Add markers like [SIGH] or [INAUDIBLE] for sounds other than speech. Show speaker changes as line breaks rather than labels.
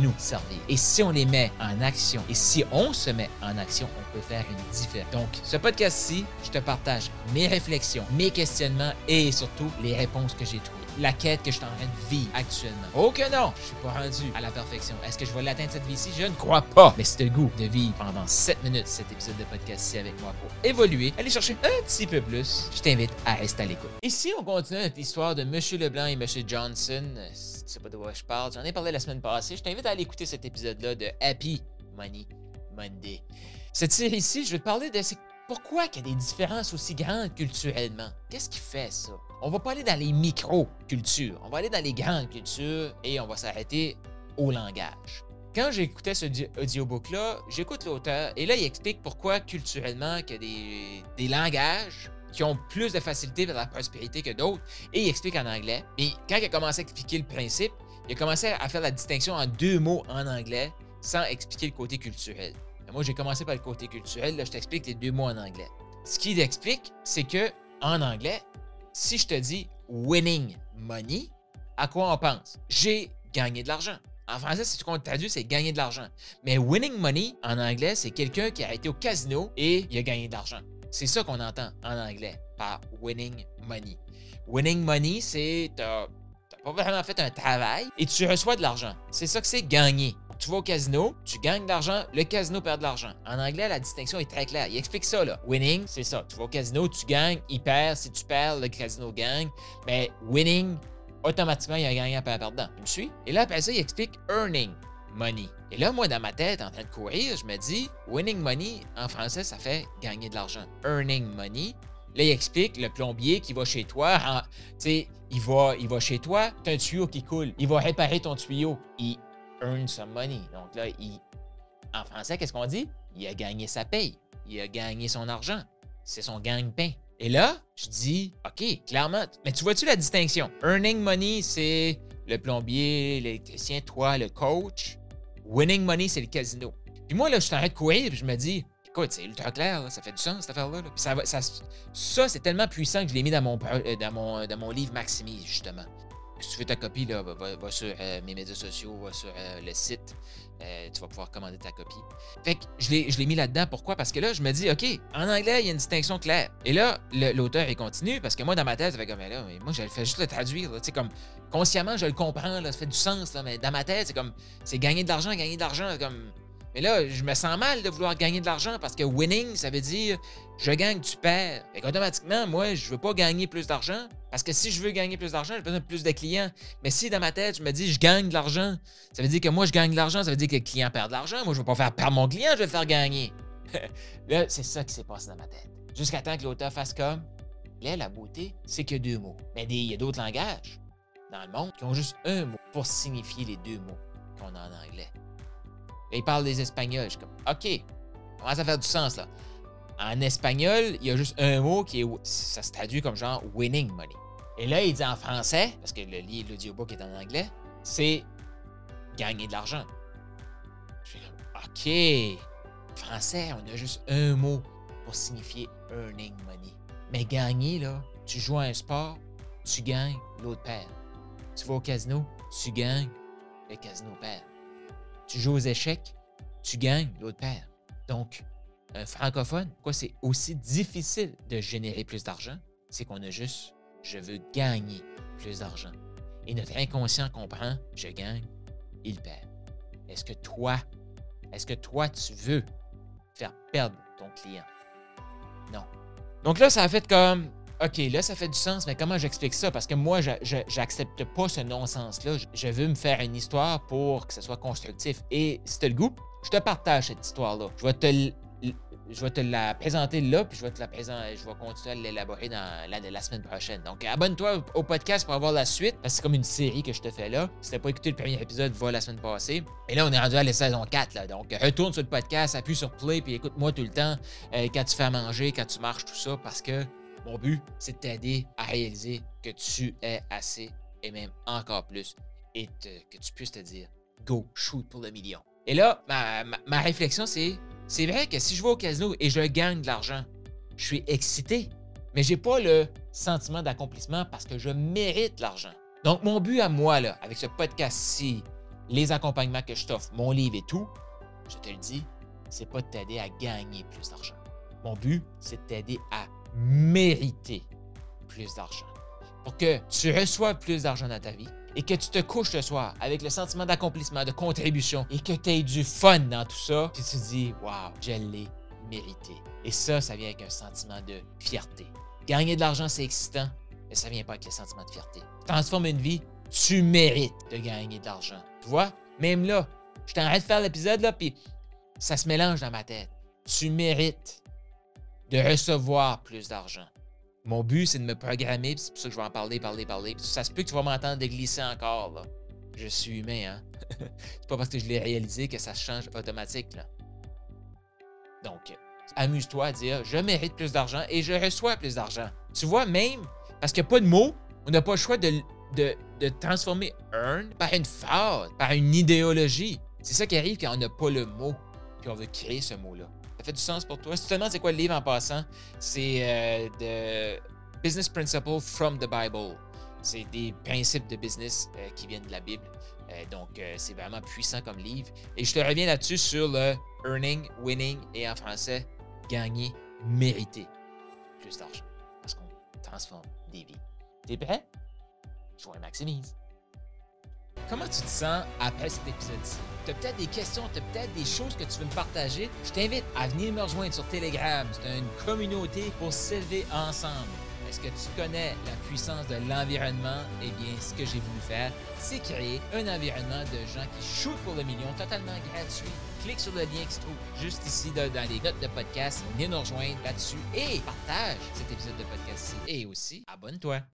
nous servir. Et si on les met en action, et si on se met en action, on peut faire une différence. Donc, ce podcast-ci, je te partage mes réflexions, mes questionnements et surtout les réponses que j'ai trouvées la quête que je suis en train de vivre actuellement. Oh que non, je suis pas rendu à la perfection. Est-ce que je vais l'atteindre cette vie-ci? Je ne crois pas. Mais c'est le goût de vivre pendant 7 minutes cet épisode de podcast-ci avec moi pour évoluer, aller chercher un petit peu plus. Je t'invite à rester à l'écoute. Ici, on continue notre histoire de M. Leblanc et M. Johnson. Tu sais pas de quoi je parle. J'en ai parlé la semaine passée. Je t'invite à aller écouter cet épisode-là de Happy Money Monday. Cette série-ci, je vais te parler de pourquoi il y a des différences aussi grandes culturellement? Qu'est-ce qui fait ça? On va pas aller dans les micro-cultures, on va aller dans les grandes cultures et on va s'arrêter au langage. Quand j'écoutais ce audiobook-là, j'écoute l'auteur et là, il explique pourquoi culturellement il y a des, des langages qui ont plus de facilité vers la prospérité que d'autres et il explique en anglais. Et quand il a commencé à expliquer le principe, il a commencé à faire la distinction en deux mots en anglais sans expliquer le côté culturel. Moi, j'ai commencé par le côté culturel, là, je t'explique les deux mots en anglais. Ce qu'il explique, c'est que en anglais, si je te dis winning money, à quoi on pense? J'ai gagné de l'argent. En français, si tu comptes traduit, c'est gagner de l'argent. Mais winning money, en anglais, c'est quelqu'un qui a été au casino et il a gagné de l'argent. C'est ça qu'on entend en anglais par winning money. Winning money, c'est t'as pas vraiment fait un travail et tu reçois de l'argent. C'est ça que c'est gagner tu vas au casino, tu gagnes de l'argent, le casino perd de l'argent. En anglais, la distinction est très claire. Il explique ça, là. Winning, c'est ça. Tu vas au casino, tu gagnes, il perd. Si tu perds, le casino gagne. Mais winning, automatiquement, il y a un gagnant un perdant. Tu me suis? Et là, après ça, il explique earning money. Et là, moi, dans ma tête, en train de courir, je me dis, winning money, en français, ça fait gagner de l'argent. Earning money. Là, il explique le plombier qui va chez toi. Tu sais, il va, il va chez toi, tu as un tuyau qui coule. Il va réparer ton tuyau. Il earn some money. Donc là, il, en français, qu'est-ce qu'on dit? Il a gagné sa paye. Il a gagné son argent. C'est son gagne-pain. Et là, je dis, OK, clairement, mais tu vois-tu la distinction? Earning money, c'est le plombier, l'électricien, toi, le coach. Winning money, c'est le casino. Puis moi, là, je t'arrête de courir, puis je me dis, écoute, c'est ultra clair, ça fait du sens, cette affaire-là. Ça, ça, ça c'est tellement puissant que je l'ai mis dans mon, euh, dans, mon, dans mon livre Maximise, justement si tu veux ta copie, là, va, sur euh, mes médias sociaux, va sur euh, le site. Euh, tu vas pouvoir commander ta copie. Fait que je l'ai mis là-dedans. Pourquoi? Parce que là, je me dis, OK, en anglais, il y a une distinction claire. Et là, l'auteur, il continue parce que moi, dans ma tête, ça fait comme, là, mais moi, je fais juste le traduire. Tu sais, comme, consciemment, je le comprends, ça fait du sens, mais dans ma tête, c'est comme, c'est gagner de l'argent, gagner de l'argent, comme, mais là, je me sens mal de vouloir gagner de l'argent parce que winning, ça veut dire je gagne, tu perds. Et automatiquement, moi, je veux pas gagner plus d'argent parce que si je veux gagner plus d'argent, j'ai besoin de plus de clients. Mais si dans ma tête, je me dis je gagne de l'argent, ça veut dire que moi, je gagne de l'argent, ça veut dire que le client perd de l'argent. Moi, je veux pas faire perdre mon client, je vais le faire gagner. [LAUGHS] là, c'est ça qui s'est passé dans ma tête. Jusqu'à temps que l'auteur fasse comme là, la beauté, c'est que deux mots. Mais il y a d'autres langages dans le monde qui ont juste un mot pour signifier les deux mots qu'on a en anglais. Il parle des Espagnols. Je suis comme, OK, commence à faire du sens, là? En espagnol, il y a juste un mot qui est. Ça se traduit comme genre winning money. Et là, il dit en français, parce que le l'audiobook est en anglais, c'est gagner de l'argent. Je suis comme, OK. Français, on a juste un mot pour signifier earning money. Mais gagner, là, tu joues à un sport, tu gagnes, l'autre perd. Tu vas au casino, tu gagnes, le casino perd. Tu joues aux échecs, tu gagnes, l'autre perd. Donc, un francophone, pourquoi c'est aussi difficile de générer plus d'argent? C'est qu'on a juste je veux gagner plus d'argent. Et notre inconscient comprend je gagne, il perd. Est-ce que toi, est-ce que toi, tu veux faire perdre ton client? Non. Donc là, ça a fait comme OK, là, ça fait du sens, mais comment j'explique ça? Parce que moi, je n'accepte pas ce non-sens-là. Je veux me faire une histoire pour que ce soit constructif. Et si tu le goût, je te partage cette histoire-là. Je vais te je vais te la présenter là, puis je vais te la je vais continuer à l'élaborer dans la, la, semaine prochaine. Donc, abonne-toi au podcast pour avoir la suite, parce que c'est comme une série que je te fais là. Si t'as pas écouté le premier épisode, va la semaine passée. Et là, on est rendu à la saison 4, là. Donc, retourne sur le podcast, appuie sur play, puis écoute-moi tout le temps euh, quand tu fais à manger, quand tu marches, tout ça, parce que mon but, c'est de t'aider à réaliser que tu es assez, et même encore plus, et que tu puisses te dire, go, shoot pour le million. Et là, ma, réflexion, c'est c'est vrai que si je vais au casino et je gagne de l'argent, je suis excité, mais j'ai pas le sentiment d'accomplissement parce que je mérite l'argent. Donc, mon but à moi, là, avec ce podcast-ci, les accompagnements que je t'offre, mon livre et tout, je te le dis, c'est pas de t'aider à gagner plus d'argent. Mon but, c'est de t'aider à mériter plus d'argent. Pour que tu reçoives plus d'argent dans ta vie, et que tu te couches le soir avec le sentiment d'accomplissement, de contribution et que tu aies du fun dans tout ça, puis tu te dis, waouh, je l'ai mérité. Et ça, ça vient avec un sentiment de fierté. Gagner de l'argent, c'est excitant, mais ça vient pas avec le sentiment de fierté. Transforme une vie, tu mérites de gagner de l'argent. Tu vois, même là, je t'arrête de faire l'épisode, là, puis ça se mélange dans ma tête. Tu mérites de recevoir plus d'argent. Mon but, c'est de me programmer, c'est pour ça que je vais en parler, parler, parler. Ça se peut que tu vas m'entendre glisser encore, là. Je suis humain, hein? [LAUGHS] c'est pas parce que je l'ai réalisé que ça change automatique, là. Donc, amuse-toi à dire je mérite plus d'argent et je reçois plus d'argent. Tu vois, même parce qu'il n'y a pas de mots, on n'a pas le choix de, de, de, transformer earn par une phase, par une idéologie. C'est ça qui arrive quand on n'a pas le mot, puis on veut créer ce mot-là. Ça fait du sens pour toi? Si tu te demandes c'est quoi le livre en passant, c'est euh, The Business Principle from the Bible. C'est des principes de business euh, qui viennent de la Bible. Euh, donc, c'est vraiment puissant comme livre. Et je te reviens là-dessus sur le earning, winning et en français, gagner, mériter plus d'argent. Parce qu'on transforme des vies. T'es prêt? Je vous maximise. Comment tu te sens après cet épisode-ci? Tu as peut-être des questions, tu as peut-être des choses que tu veux me partager. Je t'invite à venir me rejoindre sur Telegram. C'est une communauté pour s'élever ensemble. Est-ce que tu connais la puissance de l'environnement? Eh bien, ce que j'ai voulu faire, c'est créer un environnement de gens qui shootent pour le million totalement gratuit. Clique sur le lien qui se trouve juste ici dans les notes de podcast. Viens nous rejoindre là-dessus et partage cet épisode de podcast-ci. Et aussi, abonne-toi.